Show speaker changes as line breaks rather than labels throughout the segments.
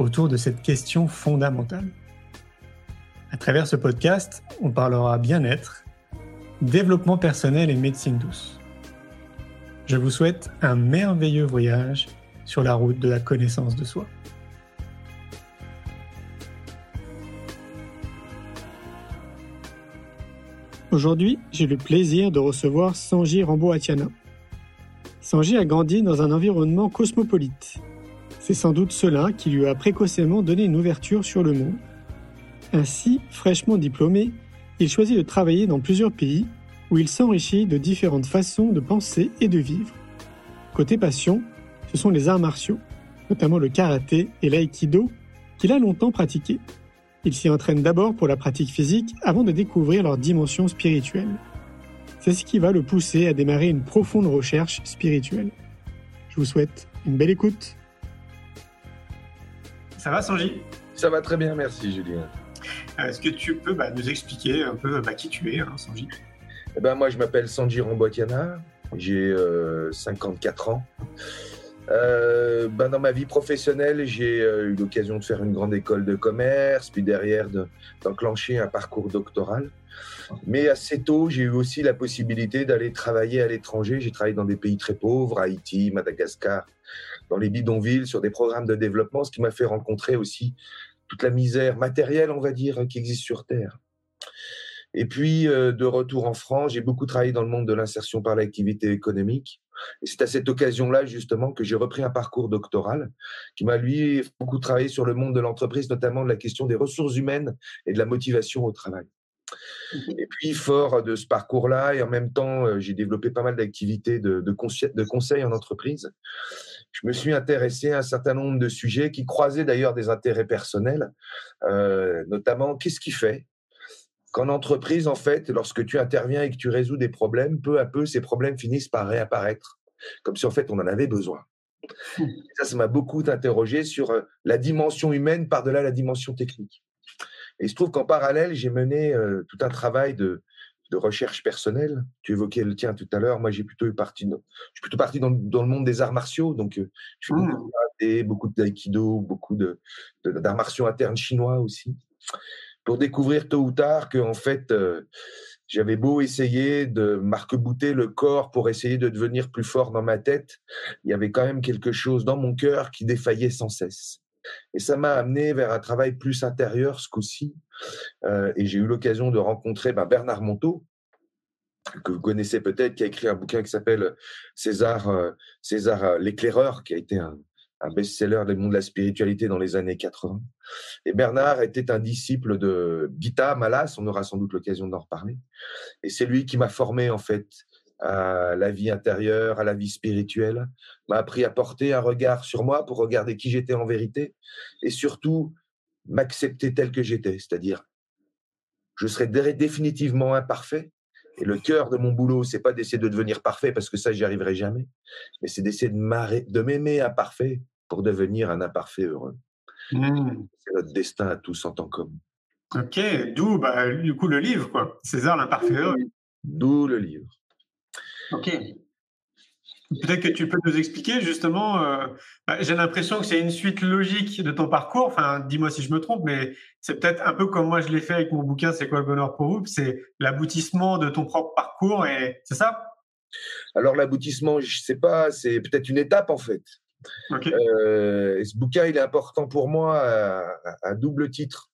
autour de cette question fondamentale. À travers ce podcast, on parlera bien-être, développement personnel et médecine douce. Je vous souhaite un merveilleux voyage sur la route de la connaissance de soi. Aujourd'hui, j'ai le plaisir de recevoir Sanji Rambo-Atiana. Sanji a grandi dans un environnement cosmopolite. C'est sans doute cela qui lui a précocement donné une ouverture sur le monde. Ainsi, fraîchement diplômé, il choisit de travailler dans plusieurs pays où il s'enrichit de différentes façons de penser et de vivre. Côté passion, ce sont les arts martiaux, notamment le karaté et l'aïkido, qu'il a longtemps pratiqué. Il s'y entraîne d'abord pour la pratique physique avant de découvrir leur dimension spirituelle. C'est ce qui va le pousser à démarrer une profonde recherche spirituelle. Je vous souhaite une belle écoute. Ça va, Sanji?
Ça va très bien, merci, Julien.
Euh, est-ce que tu peux bah, nous expliquer un peu bah, qui tu es, hein, Sanji?
Eh ben, Moi, je m'appelle Sanji Rambotiana, j'ai 54 euh, ans. Euh, ben dans ma vie professionnelle, j'ai eu l'occasion de faire une grande école de commerce, puis derrière d'enclencher un parcours doctoral. Mais assez tôt, j'ai eu aussi la possibilité d'aller travailler à l'étranger. J'ai travaillé dans des pays très pauvres, Haïti, Madagascar, dans les bidonvilles, sur des programmes de développement, ce qui m'a fait rencontrer aussi toute la misère matérielle, on va dire, qui existe sur Terre. Et puis, euh, de retour en France, j'ai beaucoup travaillé dans le monde de l'insertion par l'activité économique. Et c'est à cette occasion-là, justement, que j'ai repris un parcours doctoral qui m'a, lui, beaucoup travaillé sur le monde de l'entreprise, notamment de la question des ressources humaines et de la motivation au travail. Mmh et puis, fort de ce parcours-là, et en même temps, euh, j'ai développé pas mal d'activités de, de, de, conseil en entreprise. Je me suis intéressé à un certain nombre de sujets qui croisaient d'ailleurs des intérêts personnels, euh, notamment qu'est-ce qui fait qu'en entreprise, en fait, lorsque tu interviens et que tu résous des problèmes, peu à peu, ces problèmes finissent par réapparaître, comme si en fait on en avait besoin. Mmh. ça, ça m'a beaucoup interrogé sur euh, la dimension humaine par-delà la dimension technique. Et il se trouve qu'en parallèle, j'ai mené euh, tout un travail de, de, recherche personnelle. Tu évoquais le tien tout à l'heure. Moi, j'ai plutôt eu partie, je suis plutôt parti dans, dans, le monde des arts martiaux. Donc, euh, je fais beaucoup de mmh. beaucoup d'aïkido, beaucoup d'arts de, martiaux internes chinois aussi, pour découvrir tôt ou tard que en fait, euh, j'avais beau essayer de marque-bouter le corps pour essayer de devenir plus fort dans ma tête, il y avait quand même quelque chose dans mon cœur qui défaillait sans cesse. Et ça m'a amené vers un travail plus intérieur ce coup-ci. Euh, et j'ai eu l'occasion de rencontrer ben, Bernard Monteau, que vous connaissez peut-être, qui a écrit un bouquin qui s'appelle César, euh, César euh, l'éclaireur, qui a été un, un best-seller du monde de la spiritualité dans les années 80. Et Bernard était un disciple de Gita Malas, on aura sans doute l'occasion d'en reparler. Et c'est lui qui m'a formé en fait à la vie intérieure, à la vie spirituelle, m'a appris à porter un regard sur moi pour regarder qui j'étais en vérité et surtout m'accepter tel que j'étais, c'est-à-dire je serai définitivement imparfait et le cœur de mon boulot, c'est pas d'essayer de devenir parfait parce que ça j'y arriverai jamais, mais c'est d'essayer de m'aimer imparfait pour devenir un imparfait heureux. Mmh. C'est notre destin à tous en tant qu'homme.
Ok, d'où bah, du coup le livre, quoi. César l'imparfait heureux.
D'où le livre.
Ok. Peut-être que tu peux nous expliquer justement. Euh, bah, j'ai l'impression que c'est une suite logique de ton parcours. Enfin, dis-moi si je me trompe, mais c'est peut-être un peu comme moi je l'ai fait avec mon bouquin C'est quoi le bonheur pour vous? C'est l'aboutissement de ton propre parcours et c'est ça?
Alors l'aboutissement, je sais pas. C'est peut-être une étape en fait. Euh, ce bouquin, il est important pour moi à double titre.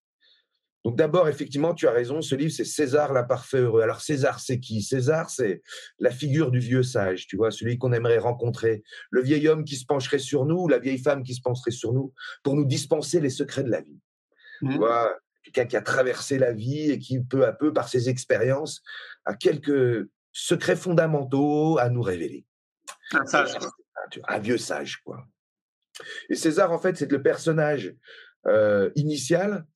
Donc d'abord, effectivement, tu as raison, ce livre, c'est César l'imparfait heureux. Alors César, c'est qui? César, c'est la figure du vieux sage, tu vois, celui qu'on aimerait rencontrer, le vieil homme qui se pencherait sur nous, la vieille femme qui se pencherait sur nous, pour nous dispenser les secrets de la vie. Tu mmh. vois, quelqu'un qui a traversé la vie et qui, peu à peu, par ses expériences, a quelques secrets fondamentaux à nous révéler.
Un sage.
Un vieux sage, quoi. Et César, en fait, c'est le personnage euh, initiale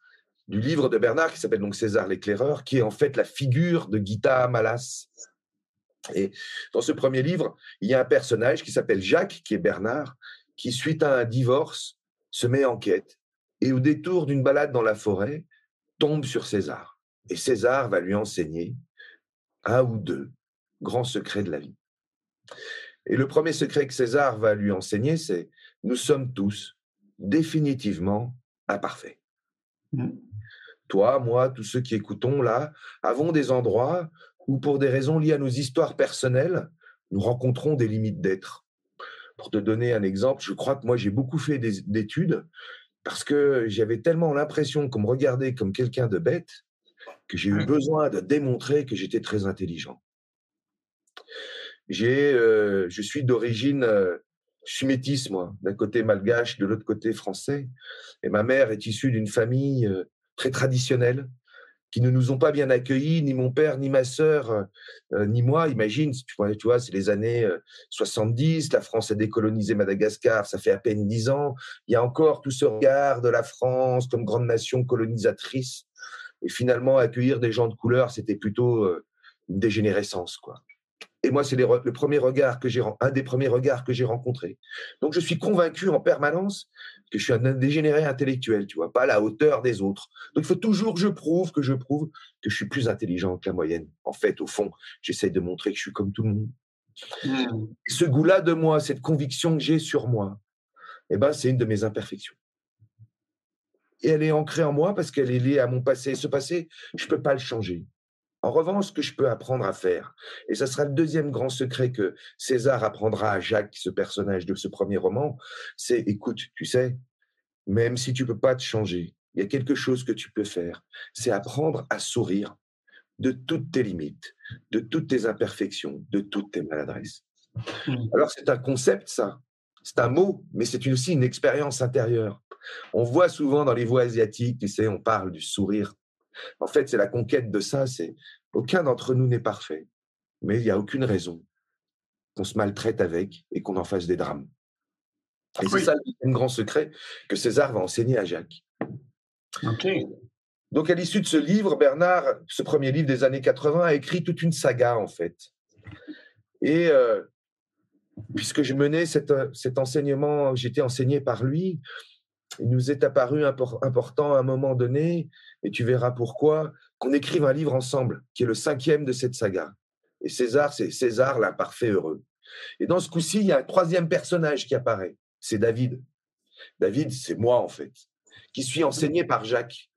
du livre de Bernard qui s'appelle donc César l'éclaireur, qui est en fait la figure de Gita Malas. Et dans ce premier livre, il y a un personnage qui s'appelle Jacques, qui est Bernard, qui, suite à un divorce, se met en quête et au détour d'une balade dans la forêt, tombe sur César. Et César va lui enseigner un ou deux grands secrets de la vie. Et le premier secret que César va lui enseigner, c'est nous sommes tous définitivement imparfaits. Mmh. Toi, moi, tous ceux qui écoutons là, avons des endroits où, pour des raisons liées à nos histoires personnelles, nous rencontrons des limites d'être. Pour te donner un exemple, je crois que moi, j'ai beaucoup fait d'études parce que j'avais tellement l'impression qu'on me regardait comme quelqu'un de bête que j'ai eu besoin de démontrer que j'étais très intelligent. J'ai, euh, je suis d'origine, euh, je suis métisse, moi, d'un côté malgache, de l'autre côté français. Et ma mère est issue d'une famille euh, très traditionnelle, qui ne nous ont pas bien accueillis, ni mon père, ni ma sœur, ni moi. Imagine, tu vois, c'est les années 70, la France a décolonisé Madagascar, ça fait à peine dix ans. Il y a encore tout ce regard de la France comme grande nation colonisatrice. Et finalement, accueillir des gens de couleur, c'était plutôt une dégénérescence, quoi. Et moi, c'est le premier regard que j'ai, un des premiers regards que j'ai rencontrés. Donc, je suis convaincu en permanence que je suis un dégénéré intellectuel, tu vois, pas à la hauteur des autres. Donc, il faut toujours que je prouve, que je prouve que je suis plus intelligent que la moyenne. En fait, au fond, j'essaye de montrer que je suis comme tout le monde. Mmh. Ce goût-là de moi, cette conviction que j'ai sur moi, eh ben, c'est une de mes imperfections. Et elle est ancrée en moi parce qu'elle est liée à mon passé. Ce passé, je ne peux pas le changer. En revanche, ce que je peux apprendre à faire, et ça sera le deuxième grand secret que César apprendra à Jacques, ce personnage de ce premier roman, c'est écoute, tu sais, même si tu peux pas te changer, il y a quelque chose que tu peux faire, c'est apprendre à sourire de toutes tes limites, de toutes tes imperfections, de toutes tes maladresses. Mmh. Alors c'est un concept, ça, c'est un mot, mais c'est aussi une expérience intérieure. On voit souvent dans les voix asiatiques, tu sais, on parle du sourire en fait, c'est la conquête de ça, c'est aucun d'entre nous n'est parfait, mais il n'y a aucune raison qu'on se maltraite avec et qu'on en fasse des drames. Et c'est ça le grand secret que César va enseigner à Jacques. Donc, à l'issue de ce livre, Bernard, ce premier livre des années 80, a écrit toute une saga, en fait. Et euh, puisque je menais cet, euh, cet enseignement, j'étais enseigné par lui, il nous est apparu important à un moment donné, et tu verras pourquoi, qu'on écrive un livre ensemble, qui est le cinquième de cette saga. Et César, c'est César l'imparfait heureux. Et dans ce coup-ci, il y a un troisième personnage qui apparaît, c'est David. David, c'est moi en fait, qui suis enseigné par Jacques.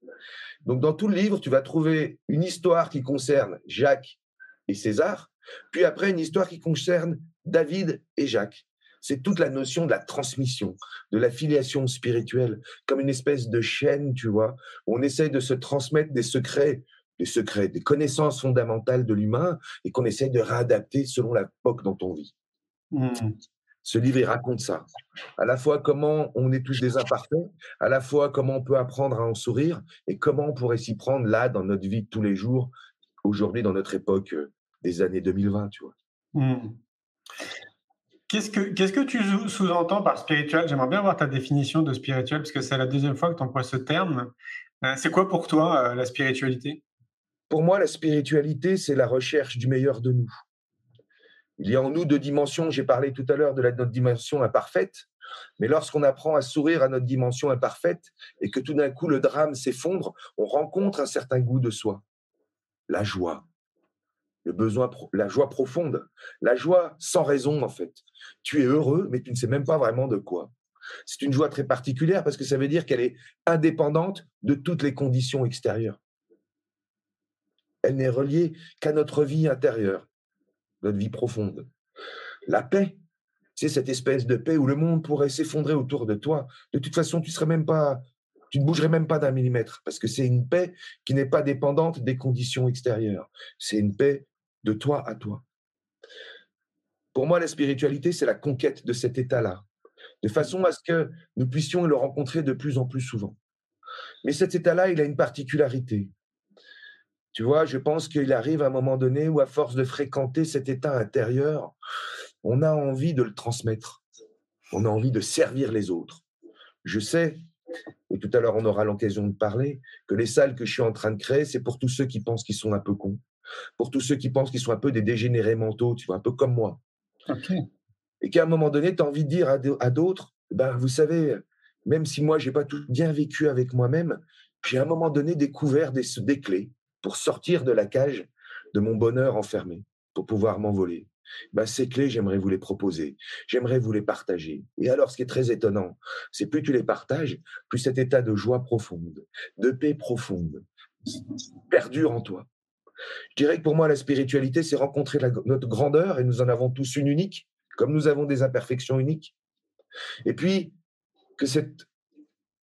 Donc dans tout le livre, tu vas trouver une histoire qui concerne Jacques et César, puis après une histoire qui concerne David et Jacques c'est toute la notion de la transmission, de la filiation spirituelle, comme une espèce de chaîne, tu vois, où on essaye de se transmettre des secrets, des secrets, des connaissances fondamentales de l'humain et qu'on essaye de réadapter selon l'époque dont on vit. Mmh. Ce livre, il raconte ça. À la fois comment on est tous des imparfaits, à la fois comment on peut apprendre à en sourire et comment on pourrait s'y prendre là dans notre vie de tous les jours, aujourd'hui dans notre époque euh, des années 2020, tu vois. Mmh.
Qu'est-ce que, que tu sous-entends par spirituel? J'aimerais bien avoir ta définition de spirituel, parce que c'est la deuxième fois que tu emploies ce terme. Euh, c'est quoi pour toi euh, la spiritualité?
Pour moi, la spiritualité, c'est la recherche du meilleur de nous. Il y a en nous deux dimensions. J'ai parlé tout à l'heure de notre dimension imparfaite. Mais lorsqu'on apprend à sourire à notre dimension imparfaite et que tout d'un coup le drame s'effondre, on rencontre un certain goût de soi. La joie, le besoin, la joie profonde, la joie sans raison en fait. Tu es heureux, mais tu ne sais même pas vraiment de quoi. C'est une joie très particulière parce que ça veut dire qu'elle est indépendante de toutes les conditions extérieures. Elle n'est reliée qu'à notre vie intérieure, notre vie profonde. La paix, c'est cette espèce de paix où le monde pourrait s'effondrer autour de toi. De toute façon, tu tu ne bougerais même pas d'un millimètre parce que c'est une paix qui n'est pas dépendante des conditions extérieures. C'est une paix de toi à toi. Pour moi, la spiritualité, c'est la conquête de cet état-là, de façon à ce que nous puissions le rencontrer de plus en plus souvent. Mais cet état-là, il a une particularité. Tu vois, je pense qu'il arrive à un moment donné où, à force de fréquenter cet état intérieur, on a envie de le transmettre. On a envie de servir les autres. Je sais et tout à l'heure on aura l'occasion de parler, que les salles que je suis en train de créer, c'est pour tous ceux qui pensent qu'ils sont un peu cons, pour tous ceux qui pensent qu'ils sont un peu des dégénérés mentaux, tu vois, un peu comme moi. Et qu'à un moment donné, tu as envie de dire à d'autres, ben, vous savez, même si moi, j'ai pas tout bien vécu avec moi-même, j'ai à un moment donné découvert des, des clés pour sortir de la cage de mon bonheur enfermé, pour pouvoir m'envoler. Ben, ces clés, j'aimerais vous les proposer, j'aimerais vous les partager. Et alors, ce qui est très étonnant, c'est plus tu les partages, plus cet état de joie profonde, de paix profonde, perdure en toi. Je dirais que pour moi, la spiritualité, c'est rencontrer notre grandeur, et nous en avons tous une unique, comme nous avons des imperfections uniques. Et puis, que cette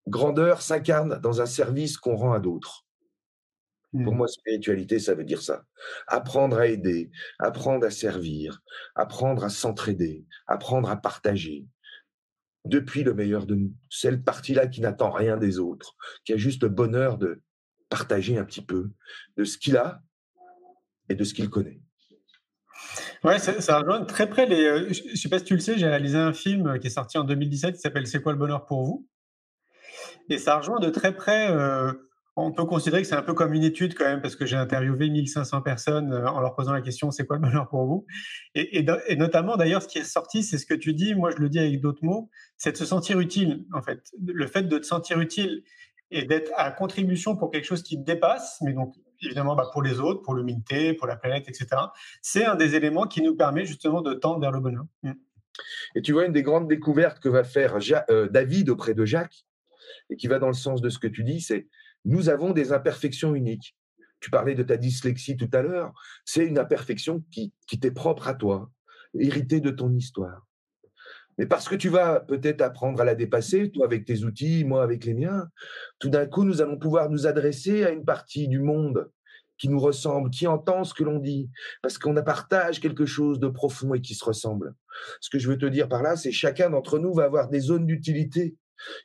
grandeur s'incarne dans un service qu'on rend à d'autres. Pour mmh. moi, spiritualité, ça veut dire ça. Apprendre à aider, apprendre à servir, apprendre à s'entraider, apprendre à partager. Depuis le meilleur de nous. Cette partie-là qui n'attend rien des autres, qui a juste le bonheur de partager un petit peu de ce qu'il a et de ce qu'il connaît.
Ouais, ça, ça, rejoint très près les. Euh, je ne sais pas si tu le sais, j'ai réalisé un film euh, qui est sorti en 2017 qui s'appelle C'est quoi le bonheur pour vous? Et ça rejoint de très près. Euh, on peut considérer que c'est un peu comme une étude quand même, parce que j'ai interviewé 1500 personnes en leur posant la question c'est quoi le bonheur pour vous? Et, et, notamment d'ailleurs, ce qui est sorti, c'est ce que tu dis, moi je le dis avec d'autres mots, c'est de se sentir utile en fait. Le fait de te sentir utile et d'être à contribution pour quelque chose qui te dépasse, mais donc évidemment bah, pour les autres, pour l'humanité, pour la planète, etc. C'est un des éléments qui nous permet justement de tendre vers le bonheur. Mm.
Et tu vois, une des grandes découvertes que va faire euh, David auprès de Jacques, et qui va dans le sens de ce que tu dis, c'est nous avons des imperfections uniques. Tu parlais de ta dyslexie tout à l'heure, c'est une imperfection qui, qui t'est propre à toi, héritée de ton histoire. Mais parce que tu vas peut-être apprendre à la dépasser, toi avec tes outils, moi avec les miens, tout d'un coup, nous allons pouvoir nous adresser à une partie du monde qui nous ressemble, qui entend ce que l'on dit, parce qu'on partage quelque chose de profond et qui se ressemble. Ce que je veux te dire par là, c'est chacun d'entre nous va avoir des zones d'utilité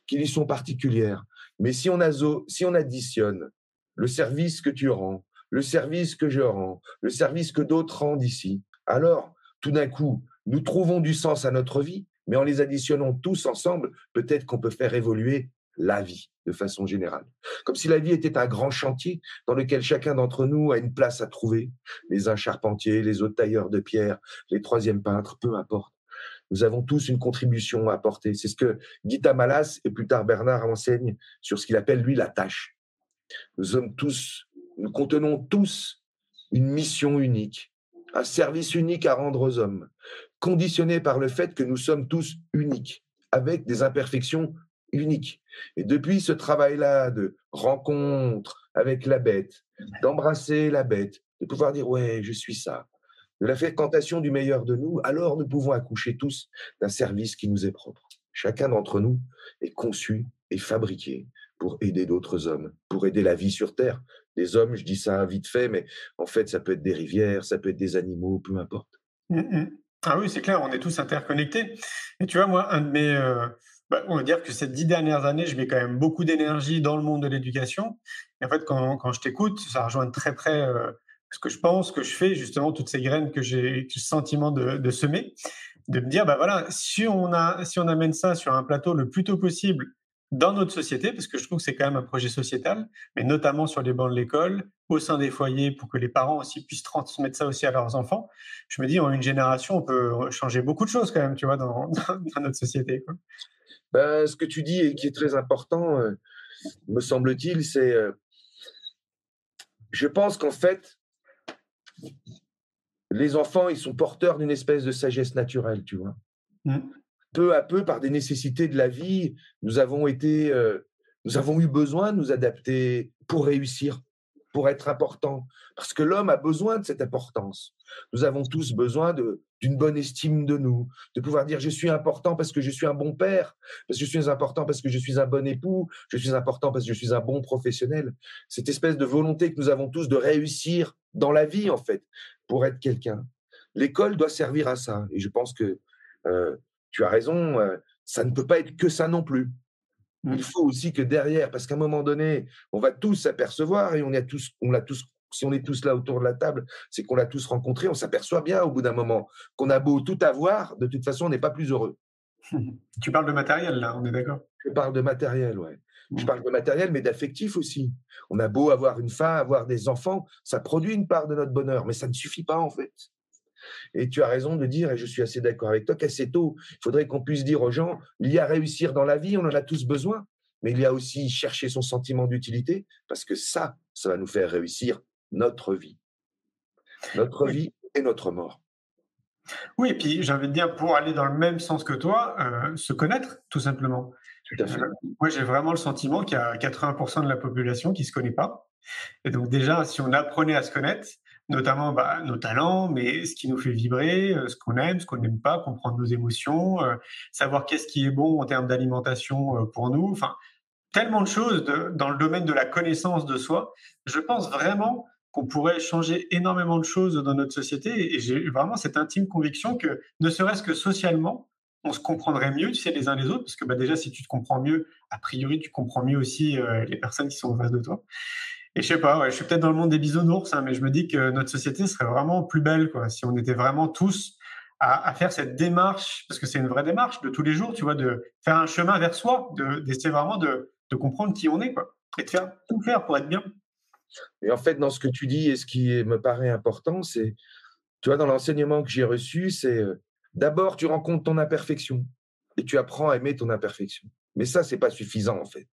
qui lui sont particulières. Mais si on, a, si on additionne le service que tu rends, le service que je rends, le service que d'autres rendent ici, alors tout d'un coup, nous trouvons du sens à notre vie mais en les additionnant tous ensemble, peut-être qu'on peut faire évoluer la vie de façon générale. Comme si la vie était un grand chantier dans lequel chacun d'entre nous a une place à trouver. Les uns charpentiers, les autres tailleurs de pierre, les troisièmes peintres, peu importe. Nous avons tous une contribution à apporter. C'est ce que Gita Malas et plus tard Bernard enseignent sur ce qu'il appelle lui la tâche. Nous sommes tous, nous contenons tous une mission unique, un service unique à rendre aux hommes conditionné par le fait que nous sommes tous uniques, avec des imperfections uniques. Et depuis ce travail-là de rencontre avec la bête, d'embrasser la bête, de pouvoir dire ouais, je suis ça, de la fréquentation du meilleur de nous, alors nous pouvons accoucher tous d'un service qui nous est propre. Chacun d'entre nous est conçu et fabriqué pour aider d'autres hommes, pour aider la vie sur Terre. Des hommes, je dis ça vite fait, mais en fait, ça peut être des rivières, ça peut être des animaux, peu importe.
Mmh, mmh. Ah oui, c'est clair, on est tous interconnectés. Et tu vois, moi, un de mes, euh, bah, on va dire que ces dix dernières années, je mets quand même beaucoup d'énergie dans le monde de l'éducation. Et en fait, quand, quand je t'écoute, ça rejoint très près euh, ce que je pense, ce que je fais, justement, toutes ces graines que j'ai le sentiment de, de, semer, de me dire, bah voilà, si on, a, si on amène ça sur un plateau le plus tôt possible dans notre société, parce que je trouve que c'est quand même un projet sociétal, mais notamment sur les bancs de l'école, au sein des foyers, pour que les parents aussi puissent transmettre ça aussi à leurs enfants. Je me dis, en une génération, on peut changer beaucoup de choses quand même, tu vois, dans, dans notre société. Quoi.
Ben, ce que tu dis et qui est très important, euh, me semble-t-il, c'est, euh, je pense qu'en fait, les enfants, ils sont porteurs d'une espèce de sagesse naturelle, tu vois. Mmh peu à peu, par des nécessités de la vie, nous avons été, euh, nous avons eu besoin de nous adapter pour réussir, pour être important, parce que l'homme a besoin de cette importance. Nous avons tous besoin d'une bonne estime de nous, de pouvoir dire je suis important parce que je suis un bon père, parce que je suis important parce que je suis un bon époux, je suis important parce que je suis un bon professionnel. Cette espèce de volonté que nous avons tous de réussir dans la vie en fait pour être quelqu'un. L'école doit servir à ça et je pense que euh, tu as raison, ça ne peut pas être que ça non plus. Il mmh. faut aussi que derrière, parce qu'à un moment donné, on va tous s'apercevoir et on a tous, on l'a tous, si on est tous là autour de la table, c'est qu'on l'a tous rencontré, on s'aperçoit bien au bout d'un moment qu'on a beau tout avoir, de toute façon, on n'est pas plus heureux.
Tu parles de matériel là, on est d'accord?
Je parle de matériel, ouais. Je
Mmh.
parle de matériel, mais d'affectif aussi. On a beau avoir une femme, avoir des enfants, ça produit une part de notre bonheur, mais ça ne suffit pas en fait. Et tu as raison de dire, et je suis assez d'accord avec toi, qu'assez tôt, il faudrait qu'on puisse dire aux gens, il y a réussir dans la vie, on en a tous besoin, mais il y a aussi chercher son sentiment d'utilité, parce que ça, ça va nous faire réussir notre vie. Notre
Oui.
vie et notre mort.
Oui, et puis j'ai envie de dire, pour aller dans le même sens que toi, euh, se connaître, tout simplement.
Tout à fait.
Euh, moi, j'ai vraiment le sentiment qu'il y a 80% de la population qui ne se connaît pas. Et donc déjà, si on apprenait à se connaître, notamment bah, nos talents, mais ce qui nous fait vibrer, euh, ce qu'on aime, ce qu'on n'aime pas, comprendre nos émotions, euh, savoir qu'est-ce qui est bon en termes d'alimentation euh, pour nous, enfin, tellement de choses dans le domaine de la connaissance de soi. Je pense vraiment qu'on pourrait changer énormément de choses dans notre société et j'ai vraiment cette intime conviction que, ne serait-ce que socialement, on se comprendrait mieux, tu sais, les uns les autres, parce que bah, déjà, si tu te comprends mieux, a priori, tu comprends mieux aussi les personnes qui sont en face de toi. Et je sais pas, ouais, je suis peut-être dans le monde des bisounours, hein, mais je me dis que notre société serait vraiment plus belle, si on était vraiment tous à, faire cette démarche, parce que c'est une vraie démarche de tous les jours, tu vois, de faire un chemin vers soi, de- d'essayer vraiment de, comprendre qui on est, quoi, et de faire tout faire pour être bien.
Et en fait, dans ce que tu dis et ce qui me paraît important, c'est, tu dans l'enseignement que j'ai reçu, c'est euh, d'abord tu rencontres ton imperfection et tu apprends à aimer ton imperfection. Mais ça, c'est pas suffisant en fait.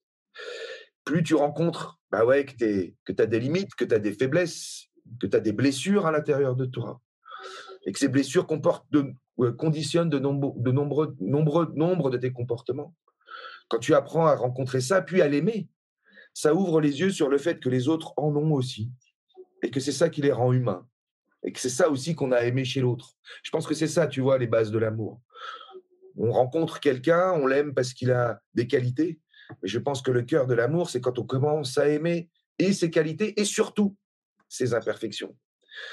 Plus tu rencontres, bah ouais, que tu as des limites, que tu as des faiblesses, que tu as des blessures à l'intérieur de toi, et que ces blessures comportent de, conditionnent de, nombreux, de nombreux, nombreux nombres de tes comportements. Quand tu apprends à rencontrer ça, puis à l'aimer, ça ouvre les yeux sur le fait que les autres en ont aussi et que c'est ça qui les rend humains et que c'est ça aussi qu'on a aimé chez l'autre. Je pense que c'est ça, tu vois, les bases de l'amour. On rencontre quelqu'un, on l'aime parce qu'il a des qualités, mais je pense que le cœur de l'amour, c'est quand on commence à aimer et ses qualités et surtout ses imperfections.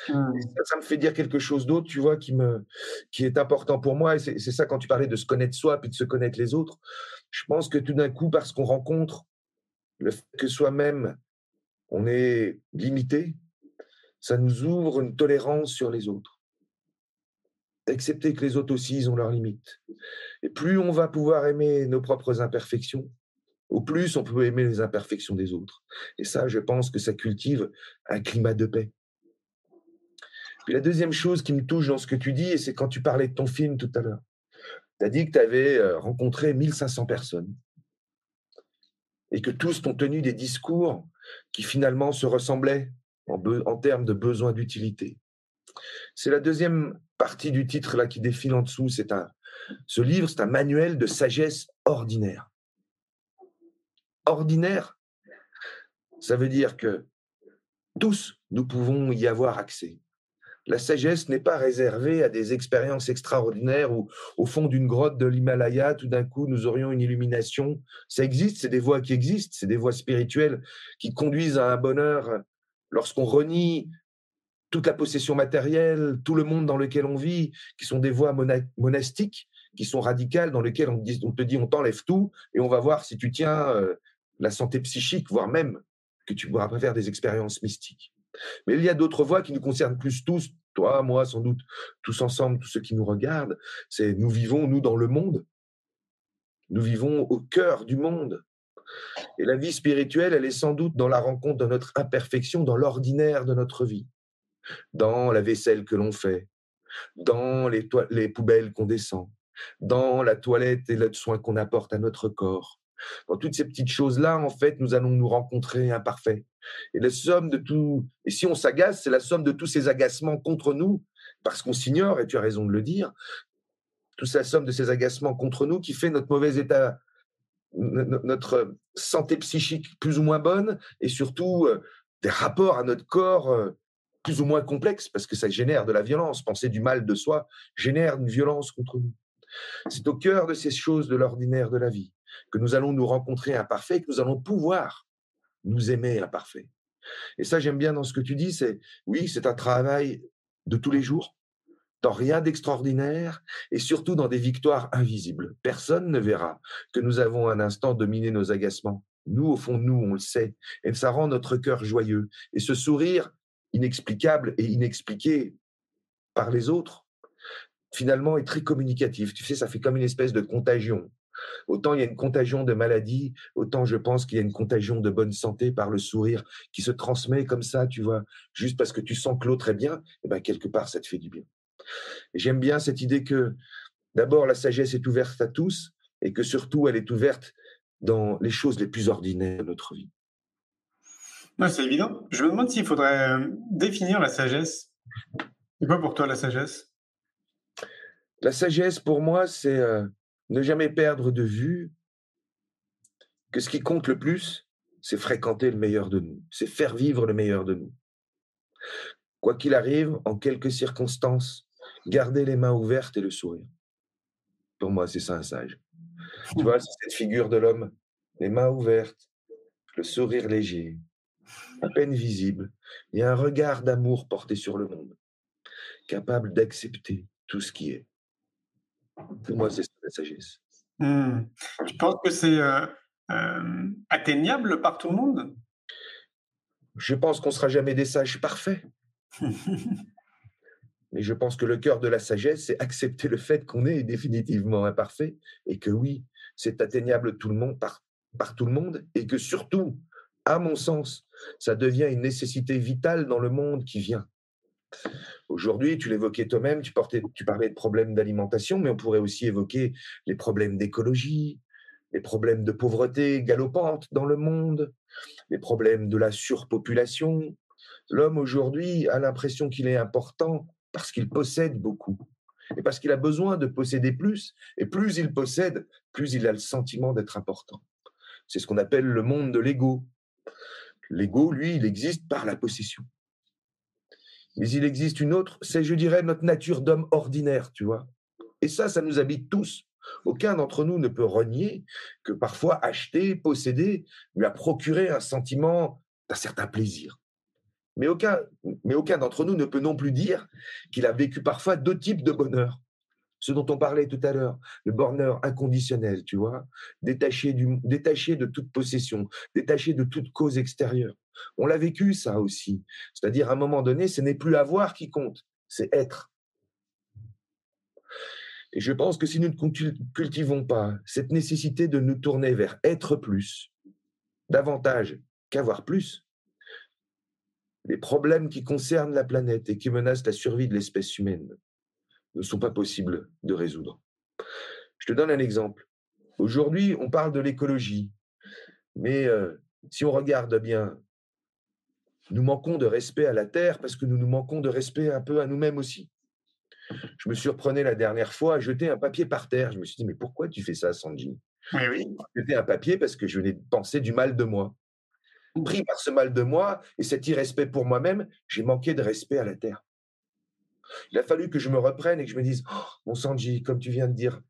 Et ça, ça me fait dire quelque chose d'autre, tu vois, qui, me, qui est important pour moi. Et c'est c'est ça quand tu parlais de se connaître soi puis de se connaître les autres. Je pense que tout d'un coup, parce qu'on rencontre le fait que soi-même, on est limité, ça nous ouvre une tolérance sur les autres. Accepter que les autres aussi, ils ont leurs limites. Et plus on va pouvoir aimer nos propres imperfections, au plus on peut aimer les imperfections des autres. Et ça, je pense que ça cultive un climat de paix. Puis la deuxième chose qui me touche dans ce que tu dis, et c'est quand tu parlais de ton film tout à l'heure. Tu as dit que tu avais euh, rencontré 1500 personnes et que tous t'ont tenu des discours qui finalement se ressemblaient en, termes de besoin d'utilité. C'est la deuxième partie du titre là qui défile en dessous. C'est un, ce livre, c'est un manuel de sagesse ordinaire. Ordinaire, ça veut dire que tous, nous pouvons y avoir accès. La sagesse n'est pas réservée à des expériences extraordinaires où, au fond d'une grotte de l'Himalaya, tout d'un coup, nous aurions une illumination. Ça existe, c'est des voies qui existent, c'est des voies spirituelles qui conduisent à un bonheur lorsqu'on renie toute la possession matérielle, tout le monde dans lequel on vit, qui sont des voies mona- monastiques, qui sont radicales, dans lesquelles on, dit- on te dit on t'enlève tout et on va voir si tu tiens euh, la santé psychique, voire même que tu pourras faire des expériences mystiques. Mais il y a d'autres voies qui nous concernent plus tous, toi, moi, sans doute, tous ensemble, tous ceux qui nous regardent. C'est nous vivons, nous, dans le monde. Nous vivons au cœur du monde. Et la vie spirituelle, elle est sans doute dans la rencontre de notre imperfection, dans l'ordinaire de notre vie, dans la vaisselle que l'on fait, dans les, les poubelles qu'on descend, dans la toilette et le soin qu'on apporte à notre corps. Dans toutes ces petites choses-là, en fait, nous allons nous rencontrer imparfaits. Et la somme de tout, et si on s'agace, c'est la somme de tous ces agacements contre nous, parce qu'on s'ignore, et tu as raison de le dire, toute la somme de ces agacements contre nous qui fait notre mauvais état, no- no- notre santé psychique plus ou moins bonne, et surtout euh, des rapports à notre corps euh, plus ou moins complexes, parce que ça génère de la violence. Penser du mal de soi génère une violence contre nous. C'est au cœur de ces choses de l'ordinaire de la vie que nous allons nous rencontrer imparfaits, que nous allons pouvoir nous aimer imparfaits. Et ça, j'aime bien dans ce que tu dis, c'est oui, c'est un travail de tous les jours, dans rien d'extraordinaire et surtout dans des victoires invisibles. Personne ne verra que nous avons un instant dominé nos agacements. Nous, au fond, nous, on le sait. Et ça rend notre cœur joyeux. Et ce sourire inexplicable et inexpliqué par les autres, finalement, est très communicatif. Tu sais, ça fait comme une espèce de contagion. Autant il y a une contagion de maladie, autant je pense qu'il y a une contagion de bonne santé par le sourire qui se transmet comme ça, tu vois, juste parce que tu sens que l'autre est bien, et eh ben quelque part ça te fait du bien. J'aime bien cette idée que d'abord la sagesse est ouverte à tous et que surtout elle est ouverte dans les choses les plus ordinaires de notre vie.
c'est évident. Je me demande s'il faudrait euh, définir la sagesse. C'est quoi pour toi la sagesse?
La sagesse, pour moi, c'est euh, ne jamais perdre de vue que ce qui compte le plus, c'est fréquenter le meilleur de nous, c'est faire vivre le meilleur de nous. Quoi qu'il arrive, en quelques circonstances, garder les mains ouvertes et le sourire. Pour moi, c'est ça un sage. Tu vois, c'est cette figure de l'homme, les mains ouvertes, le sourire léger, à peine visible, et un regard d'amour porté sur le monde, capable d'accepter tout ce qui est. Pour moi, c'est ça la sagesse.
Mmh. Tu penses que c'est euh, euh, atteignable par tout le monde?
Je pense qu'on ne sera jamais des sages parfaits. Mais je pense que le cœur de la sagesse, c'est accepter le fait qu'on est définitivement imparfait et que oui, c'est atteignable tout le monde, par, par tout le monde et que surtout, à mon sens, ça devient une nécessité vitale dans le monde qui vient. Aujourd'hui, tu l'évoquais toi-même, tu, parlais de problèmes d'alimentation, mais on pourrait aussi évoquer les problèmes d'écologie, les problèmes de pauvreté galopante dans le monde, les problèmes de la surpopulation. L'homme aujourd'hui a l'impression qu'il est important parce qu'il possède beaucoup et parce qu'il a besoin de posséder plus. Et plus il possède, plus il a le sentiment d'être important. C'est ce qu'on appelle le monde de l'ego. L'ego, lui, il existe par la possession. Mais il existe une autre, c'est, je dirais, notre nature d'homme ordinaire, tu vois. Et ça, ça nous habite tous. Aucun d'entre nous ne peut renier que parfois acheter, posséder, lui a procuré un sentiment d'un certain plaisir. Mais aucun, mais aucun d'entre nous ne peut non plus dire qu'il a vécu parfois deux types de bonheur. Ce dont on parlait tout à l'heure, le bonheur inconditionnel, tu vois, détaché, du, détaché de toute possession, détaché de toute cause extérieure. On l'a vécu ça aussi. C'est-à-dire à un moment donné, ce n'est plus avoir qui compte, c'est être. Et je pense que si nous ne cultivons pas cette nécessité de nous tourner vers être plus, davantage qu'avoir plus, les problèmes qui concernent la planète et qui menacent la survie de l'espèce humaine ne sont pas possibles de résoudre. Je te donne un exemple. Aujourd'hui, on parle de l'écologie, mais euh, si on regarde bien, nous manquons de respect à la Terre parce que nous nous manquons de respect un peu à nous-mêmes aussi. Je me surprenais la dernière fois à jeter un papier par terre. Je me suis dit, mais pourquoi tu fais ça, Sanji
Oui, oui.
Jeter un papier parce que je venais de penser du mal de moi. Pris par ce mal de moi et cet irrespect pour moi-même, j'ai manqué de respect à la terre. Il a fallu que je me reprenne et que je me dise, oh, mon Sanji, comme tu viens de dire,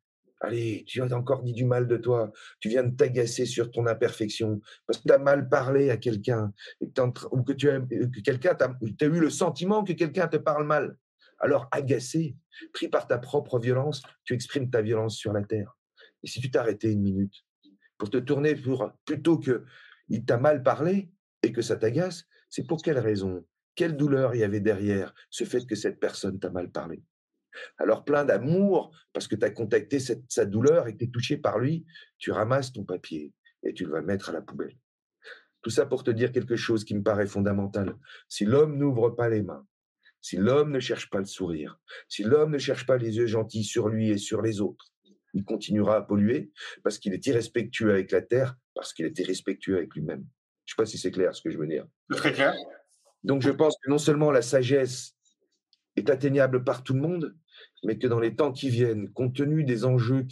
allez, tu as encore dit du mal de toi, tu viens de t'agacer sur ton imperfection, parce que tu as mal parlé à quelqu'un, ou que, tu as, eu le sentiment que quelqu'un te parle mal. Alors, agacé, pris par ta propre violence, tu exprimes ta violence sur la terre. Et si tu t'arrêtais une minute pour te tourner plutôt que il t'a mal parlé et que ça t'agace, c'est pour quelle raison? Quelle douleur il y avait derrière ce fait que cette personne t'a mal parlé? Alors plein d'amour, parce que tu as contacté sa douleur et que tu es touché par lui, tu ramasses ton papier et tu le vas mettre à la poubelle. Tout ça pour te dire quelque chose qui me paraît fondamental. Si l'homme n'ouvre pas les mains, si l'homme ne cherche pas le sourire, si l'homme ne cherche pas les yeux gentils sur lui et sur les autres, il continuera à polluer parce qu'il est irrespectueux avec la terre, parce qu'il est irrespectueux avec lui-même. Je ne sais pas si c'est clair ce que je veux dire.
Très clair.
Donc je pense que non seulement la sagesse est atteignable par tout le monde, mais que dans les temps qui viennent, compte tenu des enjeux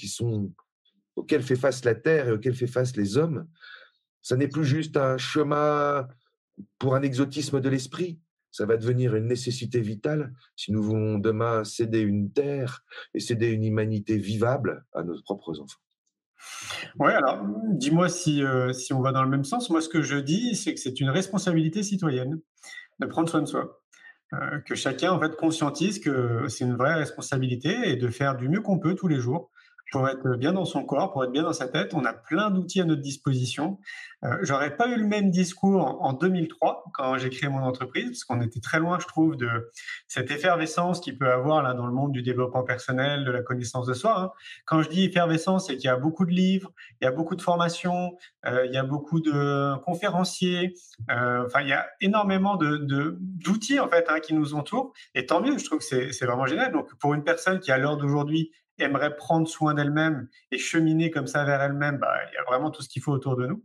auxquels fait face la terre et auxquels fait face les hommes, ça n'est plus juste un chemin pour un exotisme de l'esprit, ça va devenir une nécessité vitale si nous voulons demain céder une terre et céder une humanité vivable à nos propres enfants.
Oui, alors dis-moi si, euh, si on va dans le même sens. Moi, ce que je dis, c'est que c'est une responsabilité citoyenne de prendre soin de soi. Euh, que chacun en fait conscientise que c'est une vraie responsabilité et de faire du mieux qu'on peut tous les jours pour être bien dans son corps, pour être bien dans sa tête. On a plein d'outils à notre disposition. Euh, J'aurais pas eu le même discours en 2003 quand j'ai créé mon entreprise, parce qu'on était très loin, je trouve, de cette effervescence qu'il peut avoir là dans le monde du développement personnel, de la connaissance de soi. Hein. Quand je dis effervescence, c'est qu'il y a beaucoup de livres, il y a beaucoup de formations, euh, il y a beaucoup de conférenciers. Euh, enfin, il y a énormément de d'outils en fait hein, qui nous entourent. Et tant mieux, je trouve que c'est vraiment génial. Donc, pour une personne qui à l'heure d'aujourd'hui aimerait prendre soin d'elle-même et cheminer comme ça vers elle-même, bah, il y a vraiment tout ce qu'il faut autour de nous.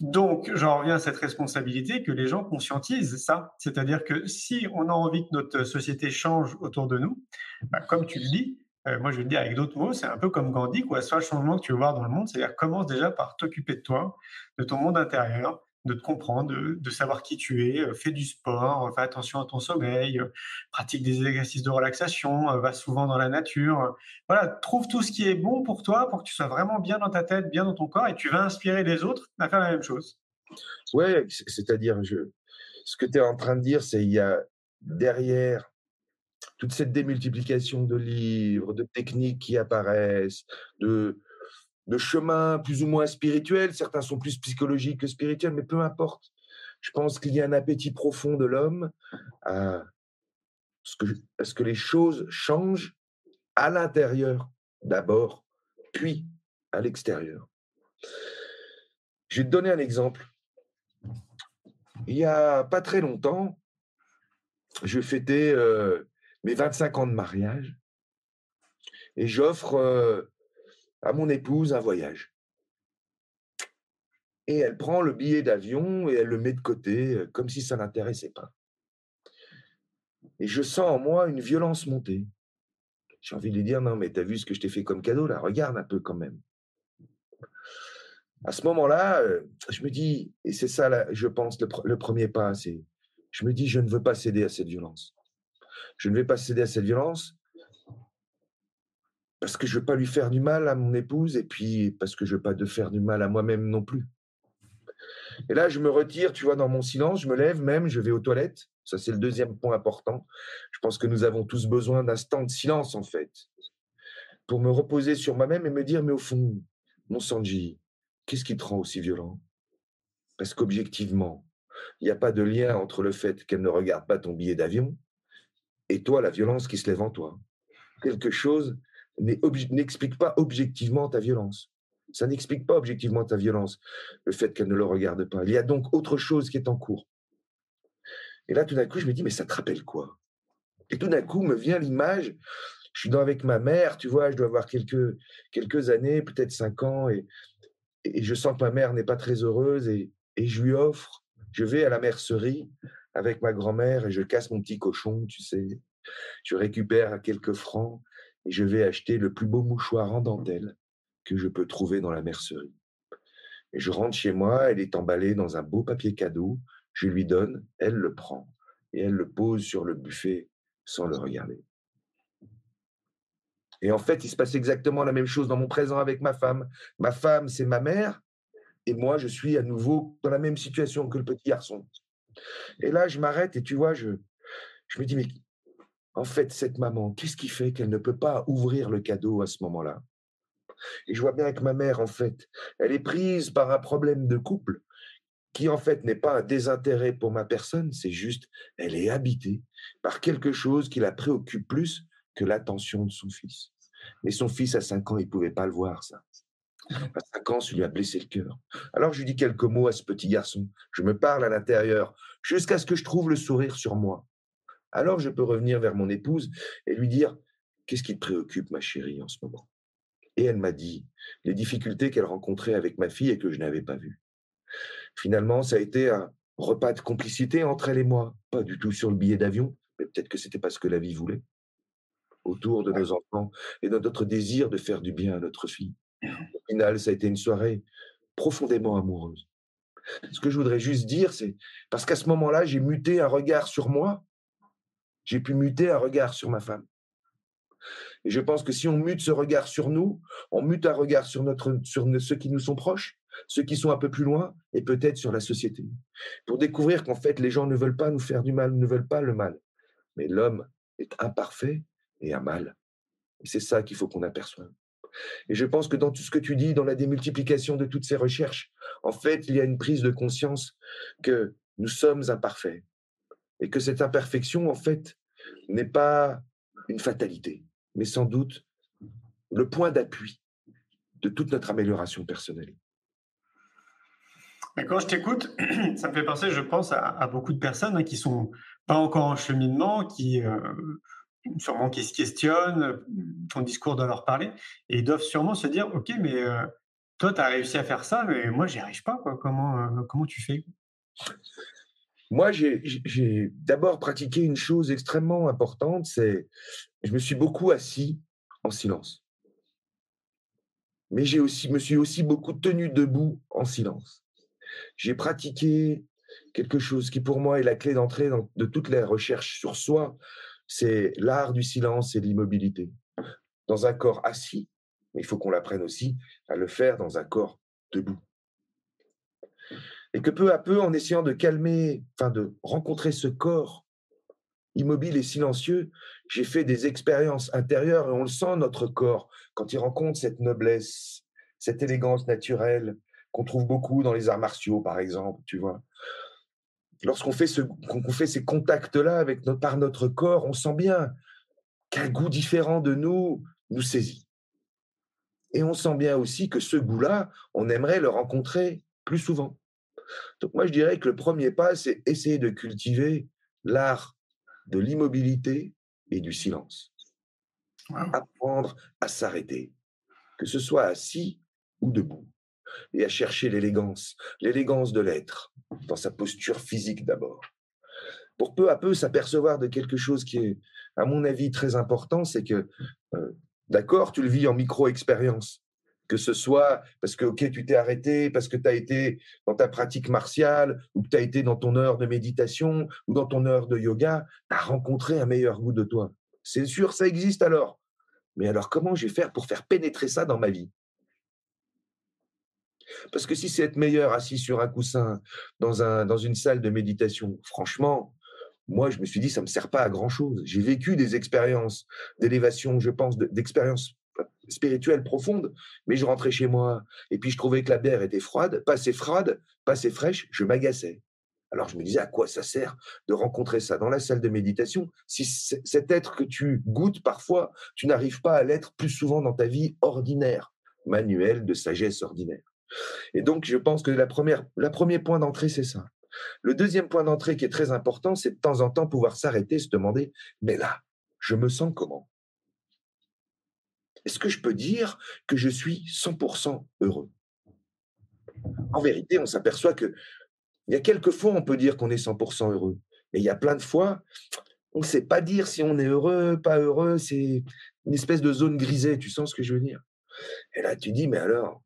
Donc, j'en reviens à cette responsabilité que les gens conscientisent ça. C'est-à-dire que si on a envie que notre société change autour de nous, bah, comme tu le dis, euh, moi je le dire avec d'autres mots, c'est un peu comme Gandhi, quoi. Soit le changement que tu veux voir dans le monde, c'est-à-dire commence déjà par t'occuper de toi, de ton monde intérieur, de te comprendre, de, savoir qui tu es, euh, fais du sport, fais attention à ton sommeil, euh, pratique des exercices de relaxation, euh, va souvent dans la nature. Voilà, trouve tout ce qui est bon pour toi pour que tu sois vraiment bien dans ta tête, bien dans ton corps et tu vas inspirer les autres à faire la même chose.
Ouais, c'est-à-dire, je... ce que tu es en train de dire, c'est il y a derrière toute cette démultiplication de livres, de techniques qui apparaissent, de, de chemins plus ou moins spirituels. Certains sont plus psychologiques que spirituels, mais peu importe. Je pense qu'il y a un appétit profond de l'homme à ce, que, les choses changent à l'intérieur d'abord, puis à l'extérieur. Je vais te donner un exemple. Il y a pas très longtemps, je fêtais euh, mes 25 ans de mariage et j'offre euh, à mon épouse un voyage. Et elle prend le billet d'avion et elle le met de côté, euh, comme si ça n'intéressait pas. Et je sens en moi une violence monter. J'ai envie de lui dire, non, mais t'as vu ce que je t'ai fait comme cadeau, là, regarde un peu quand même. À ce moment-là, euh, je me dis, et c'est ça, là, je pense, le, le premier pas, c'est, je me dis, je ne veux pas céder à cette violence. Je ne vais pas céder à cette violence parce que je ne veux pas lui faire du mal à mon épouse et puis parce que je ne veux pas de faire du mal à moi-même non plus. Et là, je me retire, tu vois, dans mon silence, je me lève même, je vais aux toilettes. Ça, c'est le deuxième point important. Je pense que nous avons tous besoin d'un temps de silence, en fait, pour me reposer sur moi-même et me dire, mais au fond, mon Sanji, qu'est-ce qui te rend aussi violent? Parce qu'objectivement, il n'y a pas de lien entre le fait qu'elle ne regarde pas ton billet d'avion et toi, la violence qui se lève en toi. Quelque chose n'explique pas objectivement ta violence. Ça n'explique pas objectivement ta violence, le fait qu'elle ne le regarde pas. Il y a donc autre chose qui est en cours. Et là, tout d'un coup, je me dis, mais ça te rappelle quoi? Et tout d'un coup, me vient l'image, je suis dans avec ma mère, tu vois, je dois avoir quelques, quelques années, peut-être cinq ans, et, et je sens que ma mère n'est pas très heureuse, et, et je lui offre, je vais à la mercerie avec ma grand-mère, et je casse mon petit cochon, tu sais, je récupère quelques francs, et je vais acheter le plus beau mouchoir en dentelle que je peux trouver dans la mercerie. Et je rentre chez moi, elle est emballée dans un beau papier cadeau, je lui donne, elle le prend et elle le pose sur le buffet sans le regarder. Et en fait, il se passe exactement la même chose dans mon présent avec ma femme. Ma femme, c'est ma mère, et moi, je suis à nouveau dans la même situation que le petit garçon. Et là, je m'arrête et tu vois, je, je me dis, mais en fait, cette maman, qu'est-ce qui fait qu'elle ne peut pas ouvrir le cadeau à ce moment-là? Et je vois bien que ma mère, en fait, elle est prise par un problème de couple qui, en fait, n'est pas un désintérêt pour ma personne, c'est juste, elle est habitée par quelque chose qui la préoccupe plus que l'attention de son fils. Mais son fils, à 5 ans, il ne pouvait pas le voir, ça. À 5 ans, ça lui a blessé le cœur. Alors je lui dis quelques mots à ce petit garçon. Je me parle à l'intérieur, jusqu'à ce que je trouve le sourire sur moi alors je peux revenir vers mon épouse et lui dire Qu'est-ce qui te préoccupe, ma chérie, en ce moment? Et elle m'a dit les difficultés qu'elle rencontrait avec ma fille et que je n'avais pas vues. Finalement, ça a été un repas de complicité entre elle et moi, pas du tout sur le billet d'avion, mais peut-être que c'était parce que la vie voulait, autour de nos enfants et de notre désir de faire du bien à notre fille. Au final, ça a été une soirée profondément amoureuse. Ce que je voudrais juste dire, c'est parce qu'à ce moment-là, j'ai muté un regard sur moi j'ai pu muter un regard sur ma femme. Et je pense que si on mute ce regard sur nous, on mute un regard sur, ceux qui nous sont proches, ceux qui sont un peu plus loin, et peut-être sur la société. Pour découvrir qu'en fait, les gens ne veulent pas nous faire du mal, ne veulent pas le mal. Mais l'homme est imparfait et a mal. Et c'est ça qu'il faut qu'on aperçoive. Et je pense que dans tout ce que tu dis, dans la démultiplication de toutes ces recherches, en fait, il y a une prise de conscience que nous sommes imparfaits et que cette imperfection, en fait, n'est pas une fatalité, mais sans doute le point d'appui de toute notre amélioration personnelle.
Quand je t'écoute, ça me fait penser, je pense, à, beaucoup de personnes hein, qui sont pas encore en cheminement, qui euh, sûrement qui se questionnent, ton discours doit leur parler, et ils doivent sûrement se dire, ok, mais euh, toi, tu as réussi à faire ça, mais moi, j'y arrive pas. Comment, euh, comment tu fais?
Moi, j'ai d'abord pratiqué une chose extrêmement importante, c'est je me suis beaucoup assis en silence. Mais j'ai aussi me suis aussi beaucoup tenu debout en silence. J'ai pratiqué quelque chose qui pour moi est la clé d'entrée de toutes les recherches sur soi, c'est l'art du silence et l'immobilité. Dans un corps assis, il faut qu'on l'apprenne aussi à le faire dans un corps debout. Et que peu à peu, en essayant de calmer, enfin de rencontrer ce corps immobile et silencieux, j'ai fait des expériences intérieures et on le sent, notre corps, quand il rencontre cette noblesse, cette élégance naturelle qu'on trouve beaucoup dans les arts martiaux, par exemple, tu vois. Lorsqu'on fait, ce, fait ces contacts-là avec par notre corps, on sent bien qu'un goût différent de nous nous saisit. Et on sent bien aussi que ce goût-là, on aimerait le rencontrer plus souvent. Donc moi, je dirais que le premier pas, c'est essayer de cultiver l'art de l'immobilité et du silence. Apprendre à s'arrêter, que ce soit assis ou debout, et à chercher l'élégance, l'élégance de l'être, dans sa posture physique d'abord. Pour peu à peu s'apercevoir de quelque chose qui est, à mon avis, très important, c'est que, euh, d'accord, tu le vis en micro-expérience, que ce soit parce que, ok, tu t'es arrêté, parce que tu as été dans ta pratique martiale, ou que tu as été dans ton heure de méditation, ou dans ton heure de yoga, tu as rencontré un meilleur goût de toi. C'est sûr, ça existe alors. Mais alors, comment je vais faire pour faire pénétrer ça dans ma vie? Parce que si c'est être meilleur assis sur un coussin dans, un, dans une salle de méditation, franchement, moi, je me suis dit, ça ne me sert pas à grand-chose. J'ai vécu des expériences d'élévation, je pense, d'expériences spirituelle profonde, mais je rentrais chez moi et puis je trouvais que la bière était froide, pas assez froide, pas assez fraîche, je m'agaçais. Alors je me disais à quoi ça sert de rencontrer ça dans la salle de méditation si cet être que tu goûtes parfois, tu n'arrives pas à l'être plus souvent dans ta vie ordinaire, manuelle de sagesse ordinaire. Et donc je pense que la première, la premier point d'entrée c'est ça. Le deuxième point d'entrée qui est très important, c'est de temps en temps pouvoir s'arrêter, se demander mais là, je me sens comment? Est-ce que je peux dire que je suis 100% heureux? En vérité, on s'aperçoit que il y a quelques fois, on peut dire qu'on est 100% heureux. Mais il y a plein de fois, on ne sait pas dire si on est heureux, pas heureux. C'est une espèce de zone grisée. Tu sens ce que je veux dire? Et là, tu dis, mais alors,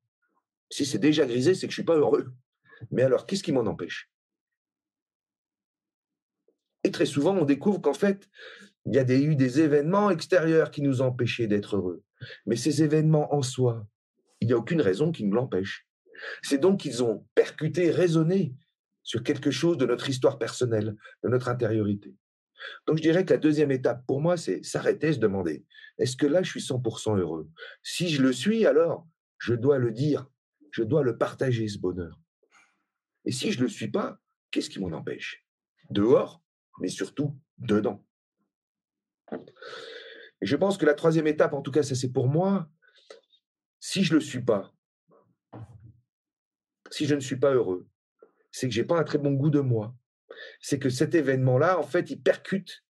si c'est déjà grisé, c'est que je suis pas heureux. Mais alors, qu'est-ce qui m'en empêche? Et très souvent, on découvre qu'en fait, il y a eu des événements extérieurs qui nous empêchaient d'être heureux. Mais ces événements en soi, il n'y a aucune raison qui nous l'empêche. C'est donc qu'ils ont percuté, résonné sur quelque chose de notre histoire personnelle, de notre intériorité. Donc je dirais que la deuxième étape pour moi, c'est s'arrêter, se demander, est-ce que là je suis 100% heureux? Si je le suis, alors je dois le dire, je dois le partager, ce bonheur. Et si je ne le suis pas, qu'est-ce qui m'en empêche? Dehors, mais surtout dedans. Je pense que la troisième étape, en tout cas, ça c'est pour moi, si je ne le suis pas, si je ne suis pas heureux, c'est que j'ai pas un très bon goût de moi. C'est que cet événement-là, en fait, il percute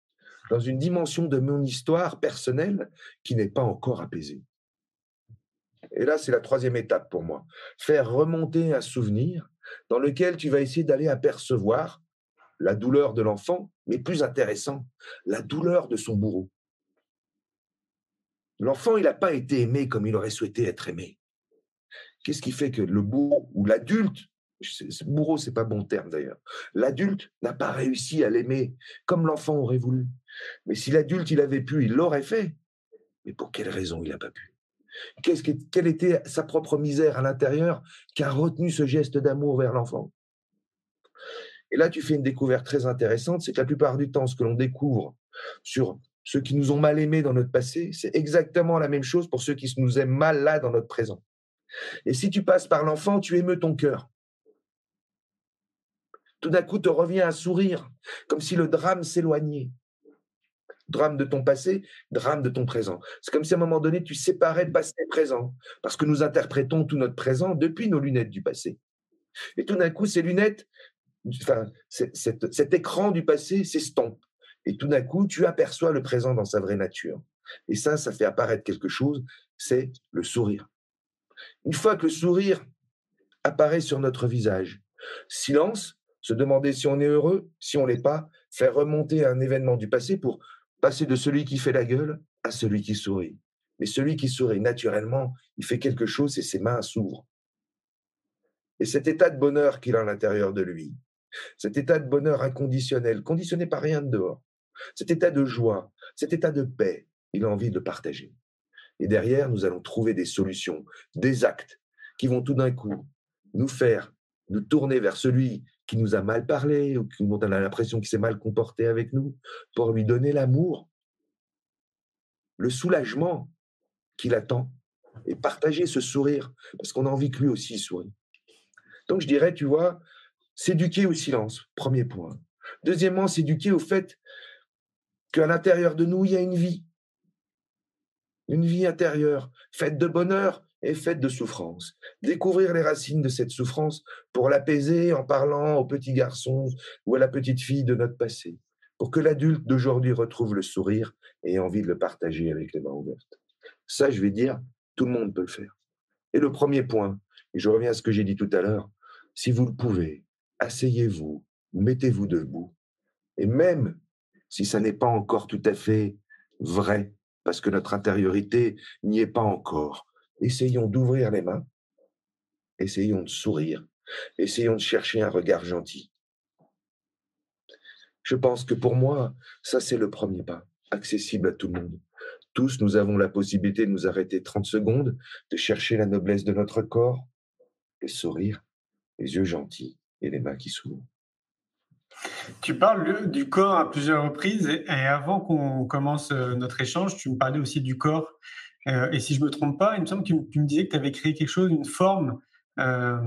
dans une dimension de mon histoire personnelle qui n'est pas encore apaisée. Et là, c'est la troisième étape pour moi. Faire remonter un souvenir dans lequel tu vas essayer d'aller apercevoir la douleur de l'enfant, mais plus intéressant, la douleur de son bourreau. L'enfant, il n'a pas été aimé comme il aurait souhaité être aimé. Qu'est-ce qui fait que le bourreau ou l'adulte, bourreau, c'est pas bon terme d'ailleurs, l'adulte n'a pas réussi à l'aimer comme l'enfant aurait voulu. Mais si l'adulte, il avait pu, il l'aurait fait. Mais pour quelle raison il n'a pas pu? Qu'est-ce Quelle était sa propre misère à l'intérieur qui a retenu ce geste d'amour vers l'enfant? Et là, tu fais une découverte très intéressante, c'est que la plupart du temps, ce que l'on découvre sur ceux qui nous ont mal aimés dans notre passé, c'est exactement la même chose pour ceux qui nous aiment mal là dans notre présent. Et si tu passes par l'enfant, tu émeus ton cœur. Tout d'un coup, te revient un sourire, comme si le drame s'éloignait. Drame de ton passé, drame de ton présent. C'est comme si à un moment donné, tu séparais passé et présent, parce que nous interprétons tout notre présent depuis nos lunettes du passé. Et tout d'un coup, ces lunettes, cet écran du passé s'estompe. Et tout d'un coup, tu aperçois le présent dans sa vraie nature. Et ça, ça fait apparaître quelque chose, c'est le sourire. Une fois que le sourire apparaît sur notre visage, silence, se demander si on est heureux, si on l'est pas, faire remonter un événement du passé pour passer de celui qui fait la gueule à celui qui sourit. Mais celui qui sourit, naturellement, il fait quelque chose et ses mains s'ouvrent. Et cet état de bonheur qu'il a à l'intérieur de lui, cet état de bonheur inconditionnel, conditionné par rien de dehors, cet état de joie, cet état de paix, il a envie de le partager. Et derrière, nous allons trouver des solutions, des actes qui vont tout d'un coup nous faire nous tourner vers celui qui nous a mal parlé ou dont on a l'impression qu'il s'est mal comporté avec nous pour lui donner l'amour, le soulagement qu'il attend et partager ce sourire parce qu'on a envie que lui aussi sourie. Donc je dirais, tu vois, s'éduquer au silence, premier point. Deuxièmement, s'éduquer au fait qu'à l'intérieur de nous, il y a une vie. Une vie intérieure, faite de bonheur et faite de souffrance. Découvrir les racines de cette souffrance pour l'apaiser en parlant au petit garçon ou à la petite fille de notre passé, pour que l'adulte d'aujourd'hui retrouve le sourire et ait envie de le partager avec les mains ouvertes. Ça, je vais dire, tout le monde peut le faire. Et le premier point, et je reviens à ce que j'ai dit tout à l'heure, si vous le pouvez, asseyez-vous, mettez-vous debout, et même si ça n'est pas encore tout à fait vrai, parce que notre intériorité n'y est pas encore. Essayons d'ouvrir les mains, essayons de sourire, essayons de chercher un regard gentil. Je pense que pour moi, ça c'est le premier pas, accessible à tout le monde. Tous, nous avons la possibilité de nous arrêter 30 secondes, de chercher la noblesse de notre corps, le sourire, les yeux gentils et les mains qui s'ouvrent.
Tu parles du corps à plusieurs reprises et, avant qu'on commence euh, notre échange, tu me parlais aussi du corps. Euh, et si je me trompe pas, il me semble que tu, me disais que tu avais créé quelque chose, une forme euh,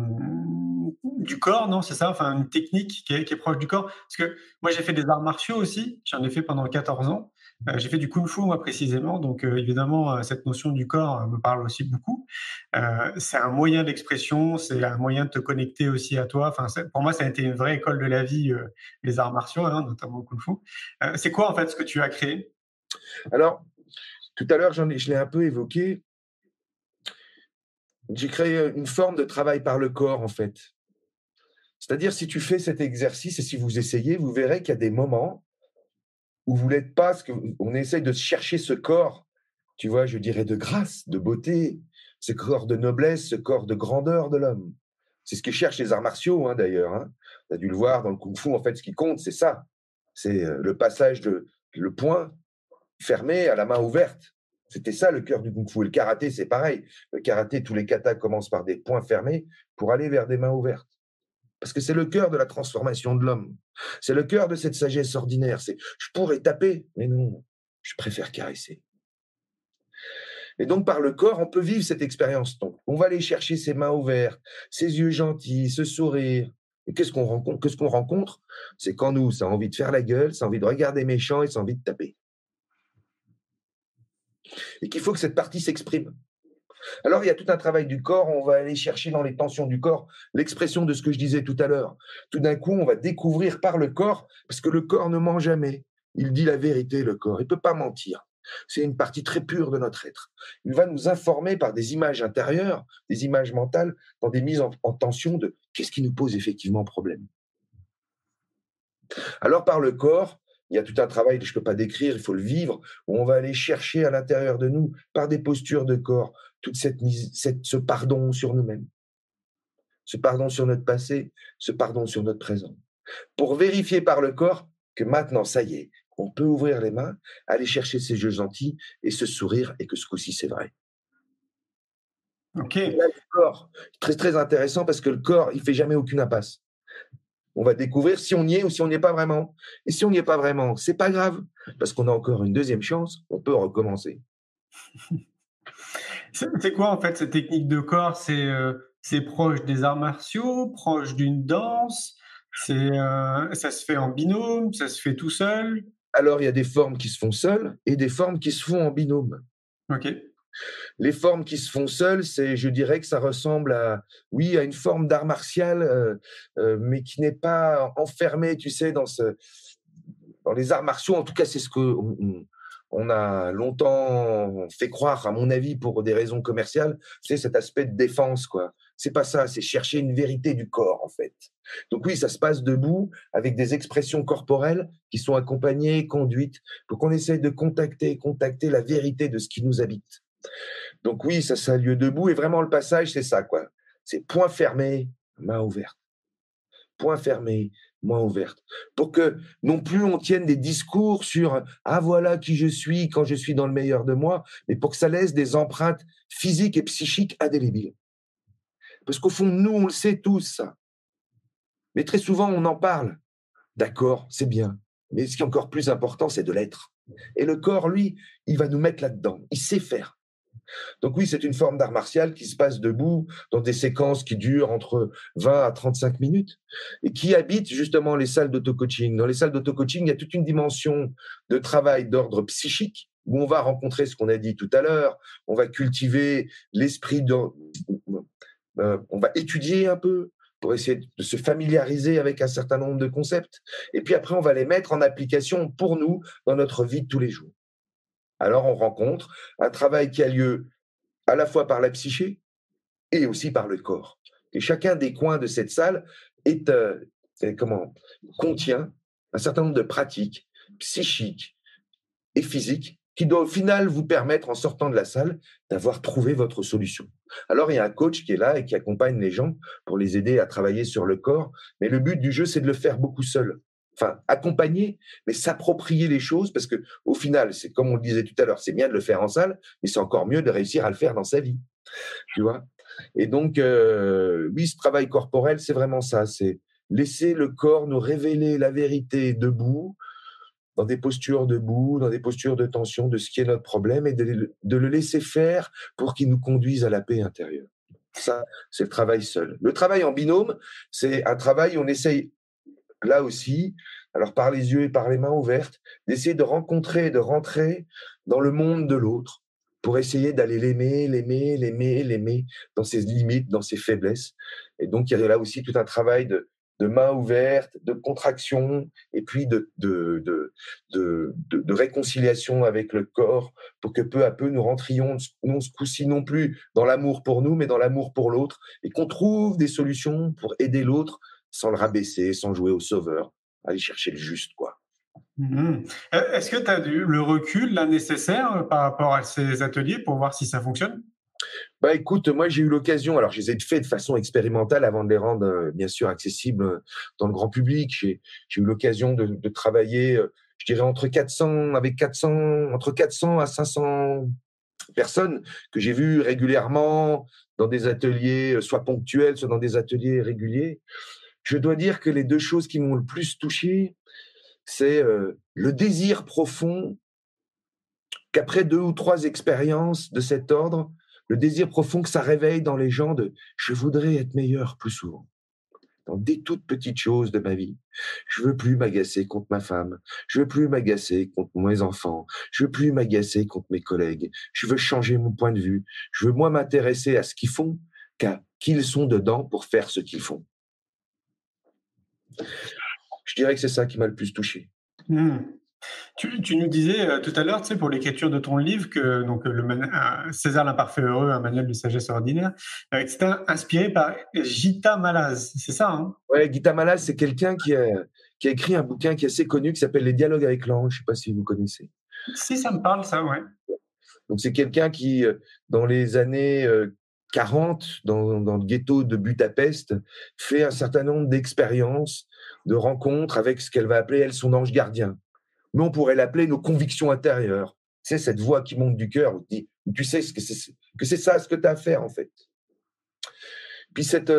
du corps, non C'est ça? Enfin, une technique qui est, proche du corps. Parce que moi, j'ai fait des arts martiaux aussi. J'en ai fait pendant 14 ans. Euh, j'ai fait du kung fu, moi, précisément. Donc, euh, évidemment, euh, cette notion du corps me parle aussi beaucoup. c'est un moyen d'expression, c'est un moyen de te connecter aussi à toi. Enfin, pour moi, ça a été une vraie école de la vie, les arts martiaux, hein, notamment le kung fu. c'est quoi, en fait, ce que tu as créé?
Alors, tout à l'heure, je l'ai un peu évoqué. J'ai créé une forme de travail par le corps, en fait. C'est-à-dire, si tu fais cet exercice et si vous essayez, vous verrez qu'il y a des moments où vous n'êtes pas, que on essaye de chercher ce corps, tu vois, je dirais de grâce, de beauté, ce corps de noblesse, ce corps de grandeur de l'homme. C'est ce que cherchent les arts martiaux, hein, d'ailleurs. Hein. Tu as dû le voir dans le kung fu, en fait, ce qui compte, c'est ça. C'est euh, le passage de le poing fermé à la main ouverte. C'était ça le cœur du kung fu. Et le karaté, c'est pareil. Le karaté, tous les katas commencent par des poings fermés pour aller vers des mains ouvertes. Parce que c'est le cœur de la transformation de l'homme. C'est le cœur de cette sagesse ordinaire. C'est je pourrais taper, mais non, je préfère caresser. Et donc, par le corps, on peut vivre cette expérience. Donc, on va aller chercher ses mains ouvertes, ses yeux gentils, ce sourire. Et qu'est-ce qu'on rencontre Qu'est-ce qu'on rencontre? C'est quand nous, ça a envie de faire la gueule, ça a envie de regarder méchant et ça a envie de taper. Et qu'il faut que cette partie s'exprime. Alors, il y a tout un travail du corps. On va aller chercher dans les tensions du corps l'expression de ce que je disais tout à l'heure. Tout d'un coup, on va découvrir par le corps, parce que le corps ne ment jamais. Il dit la vérité, le corps. Il ne peut pas mentir. C'est une partie très pure de notre être. Il va nous informer par des images intérieures, des images mentales, dans des mises en, en tension de qu'est-ce qui nous pose effectivement problème. Alors par le corps, il y a tout un travail que je ne peux pas décrire, il faut le vivre, où on va aller chercher à l'intérieur de nous, par des postures de corps, toute cette, ce pardon sur nous-mêmes, ce pardon sur notre passé, ce pardon sur notre présent, pour vérifier par le corps que maintenant, ça y est, on peut ouvrir les mains, aller chercher ces yeux gentils et se sourire et que ce coup-ci, c'est vrai.
Ok.
le corps, très très intéressant parce que le corps, il fait jamais aucune impasse. On va découvrir si on y est ou si on n'y est pas vraiment. Et si on n'y est pas vraiment, c'est pas grave, parce qu'on a encore une deuxième chance, on peut recommencer.
c'est quoi en fait cette technique de corps? C'est euh, c'est proche des arts martiaux, proche d'une danse? C'est euh, ça se fait en binôme, ça se fait tout seul?
Alors il y a des formes qui se font seules et des formes qui se font en binôme.
Ok.
Les formes qui se font seules, c'est, je dirais que ça ressemble à, oui, à une forme d'art martial, euh, euh, mais qui n'est pas enfermée, tu sais, dans ce, dans les arts martiaux. En tout cas, c'est ce que on, a longtemps fait croire, à mon avis, pour des raisons commerciales. C'est cet aspect de défense, quoi. C'est pas ça, c'est chercher une vérité du corps, en fait. Donc oui, ça se passe debout avec des expressions corporelles qui sont accompagnées, conduites, pour qu'on essaye de contacter, contacter la vérité de ce qui nous habite. Donc oui, ça, ça a lieu debout. Et vraiment, le passage, c'est ça, quoi. C'est point fermé, main ouverte. Point fermé, main ouverte. Pour que non plus on tienne des discours sur ah voilà qui je suis quand je suis dans le meilleur de moi, mais pour que ça laisse des empreintes physiques et psychiques indélébiles. Parce qu'au fond, nous, on le sait tous, ça. Mais très souvent, on en parle. D'accord, c'est bien. Mais ce qui est encore plus important, c'est de l'être. Et le corps, lui, il va nous mettre là-dedans. Il sait faire. Donc oui, c'est une forme d'art martial qui se passe debout dans des séquences qui durent entre 20 à 35 minutes et qui habite justement les salles d'auto-coaching. Dans les salles d'auto-coaching, il y a toute une dimension de travail d'ordre psychique où on va rencontrer ce qu'on a dit tout à l'heure, on va cultiver l'esprit. Euh, on va étudier un peu, pour essayer de se familiariser avec un certain nombre de concepts. Et puis après, on va les mettre en application pour nous dans notre vie de tous les jours. Alors, on rencontre un travail qui a lieu à la fois par la psyché et aussi par le corps. Et chacun des coins de cette salle euh, comment, contient un certain nombre de pratiques psychiques et physiques qui doit au final vous permettre, en sortant de la salle, d'avoir trouvé votre solution. Alors, il y a un coach qui est là et qui accompagne les gens pour les aider à travailler sur le corps. Mais le but du jeu, c'est de le faire beaucoup seul. Enfin, accompagner, mais s'approprier les choses parce que, au final, c'est comme on le disait tout à l'heure, c'est bien de le faire en salle, mais c'est encore mieux de réussir à le faire dans sa vie. Tu vois? Et donc, euh, oui, ce travail corporel, c'est vraiment ça. C'est laisser le corps nous révéler la vérité debout, dans des postures debout, dans des postures de tension de ce qui est notre problème et de, le laisser faire pour qu'il nous conduise à la paix intérieure. Ça, c'est le travail seul. Le travail en binôme, c'est un travail où on essaye, là aussi, alors par les yeux et par les mains ouvertes, d'essayer de rencontrer, de rentrer dans le monde de l'autre pour essayer d'aller l'aimer, l'aimer, l'aimer, l'aimer dans ses limites, dans ses faiblesses. Et donc, il y a là aussi tout un travail de, de main ouverte, de contraction, et puis de, de, de, de, réconciliation avec le corps, pour que peu à peu nous rentrions, non ce coup-ci non plus dans l'amour pour nous, mais dans l'amour pour l'autre, et qu'on trouve des solutions pour aider l'autre sans le rabaisser, sans jouer au sauveur, aller chercher le juste, quoi.
Mmh. Est-ce que tu as le recul là, nécessaire euh, par rapport à ces ateliers pour voir si ça fonctionne?
Bah écoute, moi j'ai eu l'occasion, alors je les ai fait de façon expérimentale avant de les rendre euh, bien sûr accessibles euh, dans le grand public. J'ai eu l'occasion de, de, travailler, euh, je dirais entre 400 avec 400 entre 400 à 500 personnes que j'ai vues régulièrement dans des ateliers, soit ponctuels, soit dans des ateliers réguliers. Je dois dire que les deux choses qui m'ont le plus touché, c'est le désir profond qu'après deux ou trois expériences de cet ordre, le désir profond que ça réveille dans les gens de je voudrais être meilleur plus souvent dans des toutes petites choses de ma vie. Je veux plus m'agacer contre ma femme. Je veux plus m'agacer contre mes enfants. Je veux plus m'agacer contre mes collègues. Je veux changer mon point de vue. Je veux moins m'intéresser à ce qu'ils font qu'à qui ils sont dedans pour faire ce qu'ils font. Je dirais que c'est ça qui m'a le plus touché.
Mmh. Tu, nous disais euh, tout à l'heure, tu sais, pour l'écriture de ton livre, que donc le César l'imparfait heureux, un manuel de sagesse ordinaire, euh, c'était inspiré par Gita Malaz, c'est ça hein?
Ouais, Gita Malaz, c'est quelqu'un qui a, qui a écrit un bouquin qui est assez connu qui s'appelle Les dialogues avec l'ange. Je ne sais pas si vous connaissez.
Si, ça me parle, ça, ouais.
Donc c'est quelqu'un qui, euh, dans les années 40, dans, dans, le ghetto de Budapest, fait un certain nombre d'expériences, de rencontres avec ce qu'elle va appeler, elle, son ange gardien mais on pourrait l'appeler nos convictions intérieures. C'est cette voix qui monte du cœur, où tu sais que c'est ça ce que tu as à faire, en fait. Puis cette,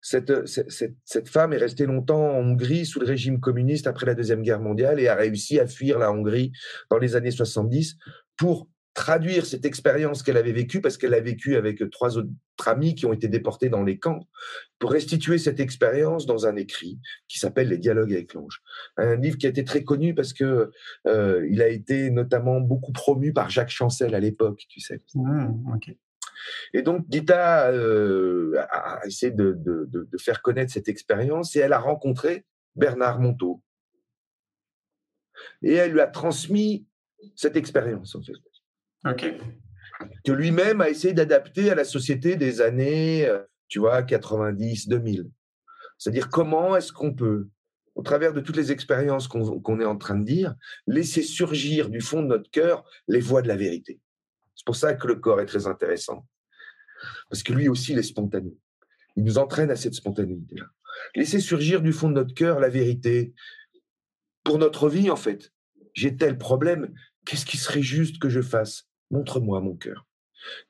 cette, cette, cette, femme est restée longtemps en Hongrie sous le régime communiste après la Deuxième Guerre mondiale et a réussi à fuir la Hongrie dans les années 70 pour traduire cette expérience qu'elle avait vécue, parce qu'elle a vécu avec trois autres amis qui ont été déportés dans les camps, pour restituer cette expérience dans un écrit qui s'appelle Les dialogues avec l'ange. Un livre qui a été très connu parce que euh, il a été notamment beaucoup promu par Jacques Chancel à l'époque, tu sais.
Mmh,
et donc Gita euh, a essayé de, de, de, faire connaître cette expérience et elle a rencontré Bernard Monteau. Et elle lui a transmis cette expérience, en fait. Que lui-même a essayé d'adapter à la société des années, euh, tu vois, 90, 2000. C'est-à-dire comment est-ce qu'on peut, au travers de toutes les expériences qu'on est en train de dire, laisser surgir du fond de notre cœur les voix de la vérité. C'est pour ça que le corps est très intéressant. Parce que lui aussi, il est spontané. Il nous entraîne à cette spontanéité-là. Laisser surgir du fond de notre cœur la vérité pour notre vie, en fait. J'ai tel problème, qu'est-ce qui serait juste que je fasse? Montre-moi mon cœur.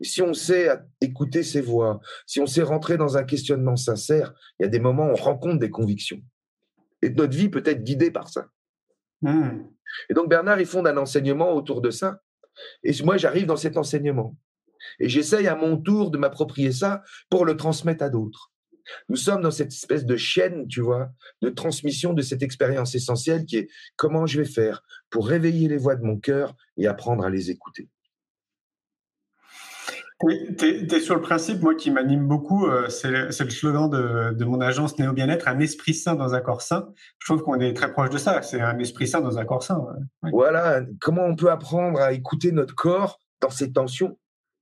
Et si on sait écouter ses voix, si on sait rentrer dans un questionnement sincère, il y a des moments où on rencontre des convictions. Et notre vie peut être guidée par ça.
Mmh.
Et donc Bernard, il fonde un enseignement autour de ça. Et moi, j'arrive dans cet enseignement. Et j'essaye à mon tour de m'approprier ça pour le transmettre à d'autres. Nous sommes dans cette espèce de chaîne, tu vois, de transmission de cette expérience essentielle qui est comment je vais faire pour réveiller les voix de mon cœur et apprendre à les écouter.
Tu es, sur le principe, moi, qui m'anime beaucoup, euh, c'est le, slogan de, mon agence Néo Bien-être, un esprit sain dans un corps sain. Je trouve qu'on est très proche de ça, c'est un esprit sain dans un corps sain.
Voilà, comment on peut apprendre à écouter notre corps dans ses tensions,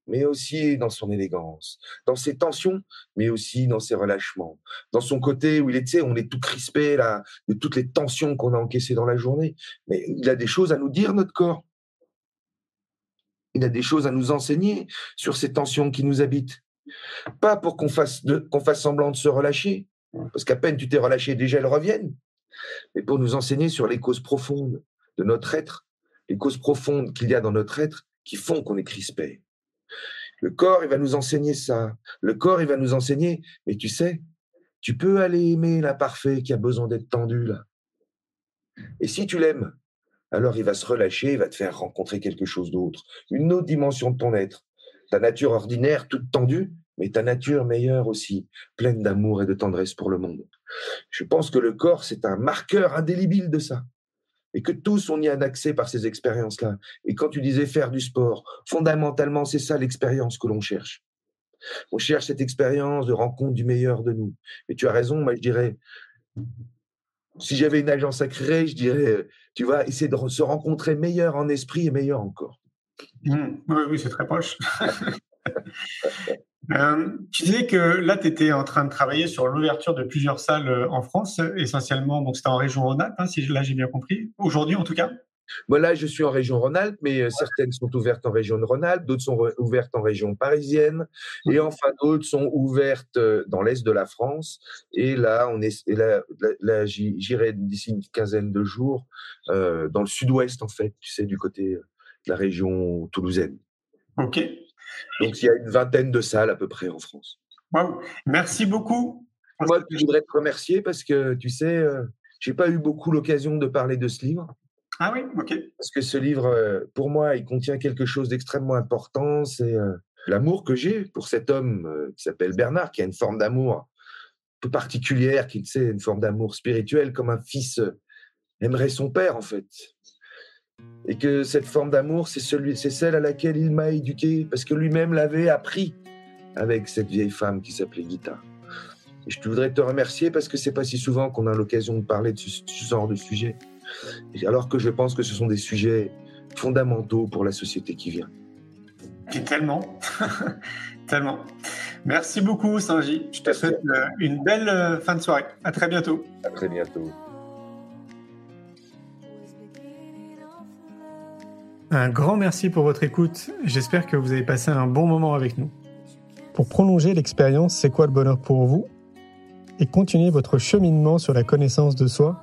mais aussi dans son élégance, dans ses tensions, mais aussi dans ses relâchements, dans son côté où il est, on est tout crispé là, de toutes les tensions qu'on a encaissées dans la journée. Mais il a des choses à nous dire, notre corps il a des choses à nous enseigner sur ces tensions qui nous habitent. Pas pour qu'on fasse, fasse semblant de se relâcher, parce qu'à peine tu t'es relâché, déjà elles reviennent, mais pour nous enseigner sur les causes profondes de notre être, les causes profondes qu'il y a dans notre être qui font qu'on est crispé. Le corps, il va nous enseigner ça. Le corps, il va nous enseigner, mais tu sais, tu peux aller aimer l'imparfait qui a besoin d'être tendu là. Et si tu l'aimes, alors il va se relâcher, il va te faire rencontrer quelque chose d'autre, une autre dimension de ton être. Ta nature ordinaire, toute tendue, mais ta nature meilleure aussi, pleine d'amour et de tendresse pour le monde. Je pense que le corps, c'est un marqueur indélébile de ça. Et que tous, on y a accès par ces expériences-là. Et quand tu disais faire du sport, fondamentalement, c'est ça l'expérience que l'on cherche. On cherche cette expérience de rencontre du meilleur de nous. Et tu as raison, moi je dirais, si j'avais une agence à créer, je dirais, tu vois, essayer de se rencontrer meilleur en esprit et meilleur encore.
Mmh. oui, oui c'est très proche. Euh, tu disais que là, tu étais en train de travailler sur l'ouverture de plusieurs salles euh, en France, essentiellement, donc c'était en région Rhône-Alpes, hein, si là j'ai bien compris, aujourd'hui en tout cas?
Voilà, je suis en région Rhône-Alpes, mais euh, certaines sont ouvertes en région de Rhône-Alpes, d'autres sont ouvertes en région parisienne, et enfin d'autres sont ouvertes euh, dans l'est de la France. Et là, on est, là, là, j'irai d'ici une quinzaine de jours euh, dans le sud-ouest, en fait, tu sais, du côté de la région toulousaine.
Ok.
Donc il y a une vingtaine de salles à peu près en France.
Wow. Merci beaucoup.
Moi, je voudrais te remercier parce que tu sais, j'ai pas eu beaucoup l'occasion de parler de ce livre.
Ah oui, ok.
Parce que ce livre, euh, pour moi, il contient quelque chose d'extrêmement important. C'est euh, l'amour que j'ai pour cet homme euh, qui s'appelle Bernard, qui a une forme d'amour un peu particulière, qui sait, une forme d'amour spirituel, comme un fils aimerait son père, en fait. Et que cette forme d'amour, c'est celle à laquelle il m'a éduqué, parce que lui-même l'avait appris avec cette vieille femme qui s'appelait Gita. Et je voudrais te remercier parce que c'est pas si souvent qu'on a l'occasion de parler de ce genre de sujet alors que je pense que ce sont des sujets fondamentaux pour la société qui vient.
Et tellement, tellement. Merci beaucoup, Sanji. Je te souhaite euh, une belle euh, fin de soirée. À très bientôt.
À très bientôt.
Un grand merci pour votre écoute. J'espère que vous avez passé un bon moment avec nous. Pour prolonger l'expérience C'est quoi le bonheur pour vous? Et continuer votre cheminement sur la connaissance de soi,